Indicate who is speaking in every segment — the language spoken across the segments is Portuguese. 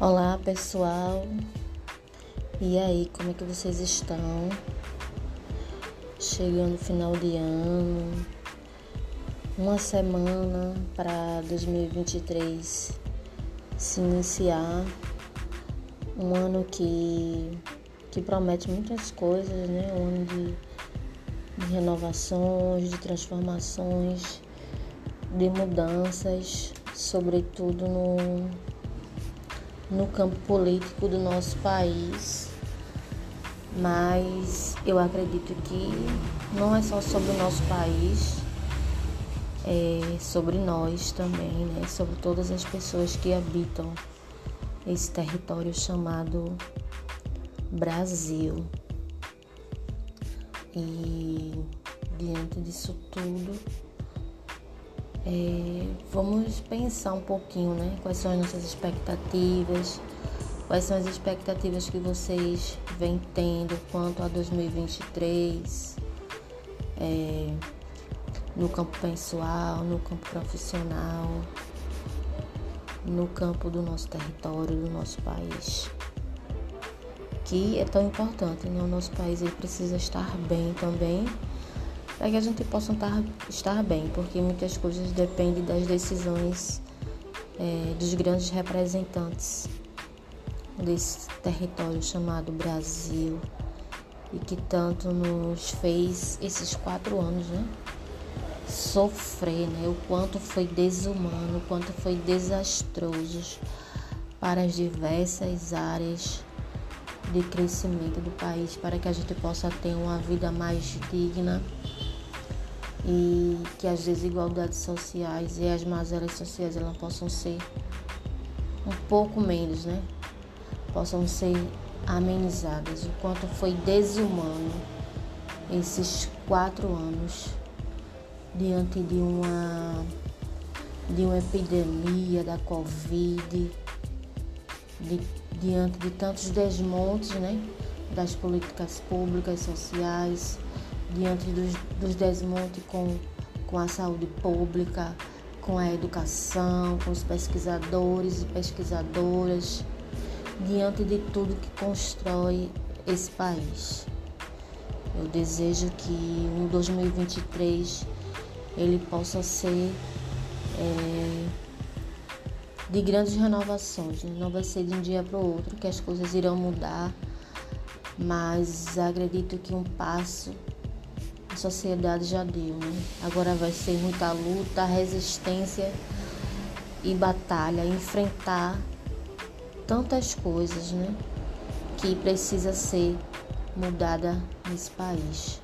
Speaker 1: Olá pessoal, e aí, como é que vocês estão? Chegando final de ano, uma semana para 2023 se iniciar, um ano que, que promete muitas coisas, né? Um ano de, de renovações, de transformações, de mudanças, sobretudo no no campo político do nosso país, mas eu acredito que não é só sobre o nosso país, é sobre nós também, né? Sobre todas as pessoas que habitam esse território chamado Brasil. E diante disso tudo, é, vamos pensar um pouquinho, né? Quais são as nossas expectativas, quais são as expectativas que vocês vêm tendo quanto a 2023, é, no campo pessoal, no campo profissional, no campo do nosso território, do nosso país. Que é tão importante, né? O nosso país ele precisa estar bem também para que a gente possa estar bem, porque muitas coisas dependem das decisões é, dos grandes representantes desse território chamado Brasil e que tanto nos fez esses quatro anos, né? Sofrer, né? O quanto foi desumano, o quanto foi desastroso para as diversas áreas de crescimento do país, para que a gente possa ter uma vida mais digna e que as desigualdades sociais e as mazelas sociais elas possam ser um pouco menos, né? Possam ser amenizadas. O quanto foi desumano esses quatro anos diante de uma de uma epidemia da Covid, de, diante de tantos desmontes, né? Das políticas públicas, sociais, diante dos, dos desmontes com, com a saúde pública, com a educação, com os pesquisadores e pesquisadoras, diante de tudo que constrói esse país. Eu desejo que em 2023 ele possa ser é, de grandes renovações. Né? Não vai ser de um dia para o outro que as coisas irão mudar, mas acredito que um passo sociedade já deu, né? Agora vai ser muita luta, resistência e batalha, enfrentar tantas coisas, né? Que precisa ser mudada nesse país.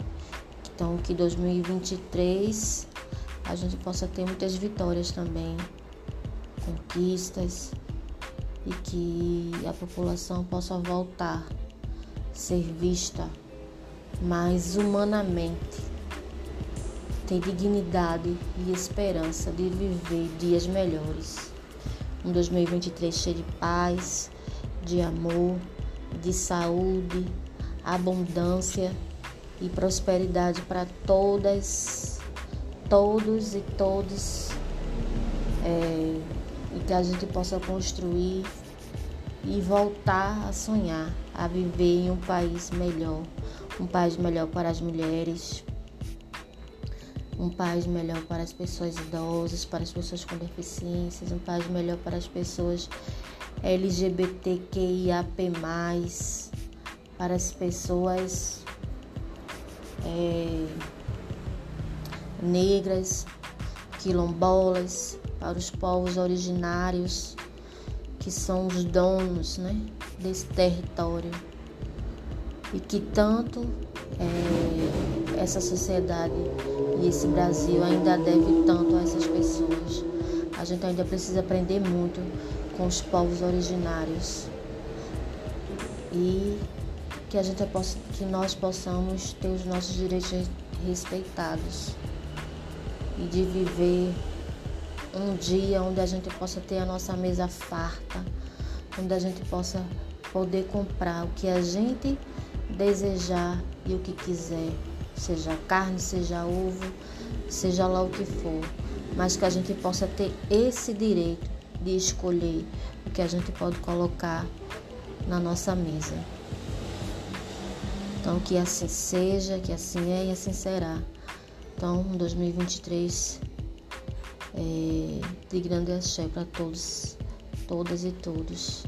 Speaker 1: Então que 2023 a gente possa ter muitas vitórias também, conquistas e que a população possa voltar, ser vista mas humanamente ter dignidade e esperança de viver dias melhores. Um 2023 cheio de paz, de amor, de saúde, abundância e prosperidade para todas, todos e todos, é, e que a gente possa construir e voltar a sonhar, a viver em um país melhor um país melhor para as mulheres, um país melhor para as pessoas idosas, para as pessoas com deficiências, um país melhor para as pessoas LGBTQIAP+, para as pessoas é, negras, quilombolas, para os povos originários que são os donos né, desse território e que tanto é, essa sociedade e esse Brasil ainda deve tanto a essas pessoas. A gente ainda precisa aprender muito com os povos originários e que a gente possa, que nós possamos ter os nossos direitos respeitados e de viver um dia onde a gente possa ter a nossa mesa farta, onde a gente possa poder comprar o que a gente desejar e o que quiser, seja carne, seja ovo, seja lá o que for, mas que a gente possa ter esse direito de escolher o que a gente pode colocar na nossa mesa. Então, que assim seja, que assim é e assim será. Então, 2023 é, de grande axé para todos, todas e todos.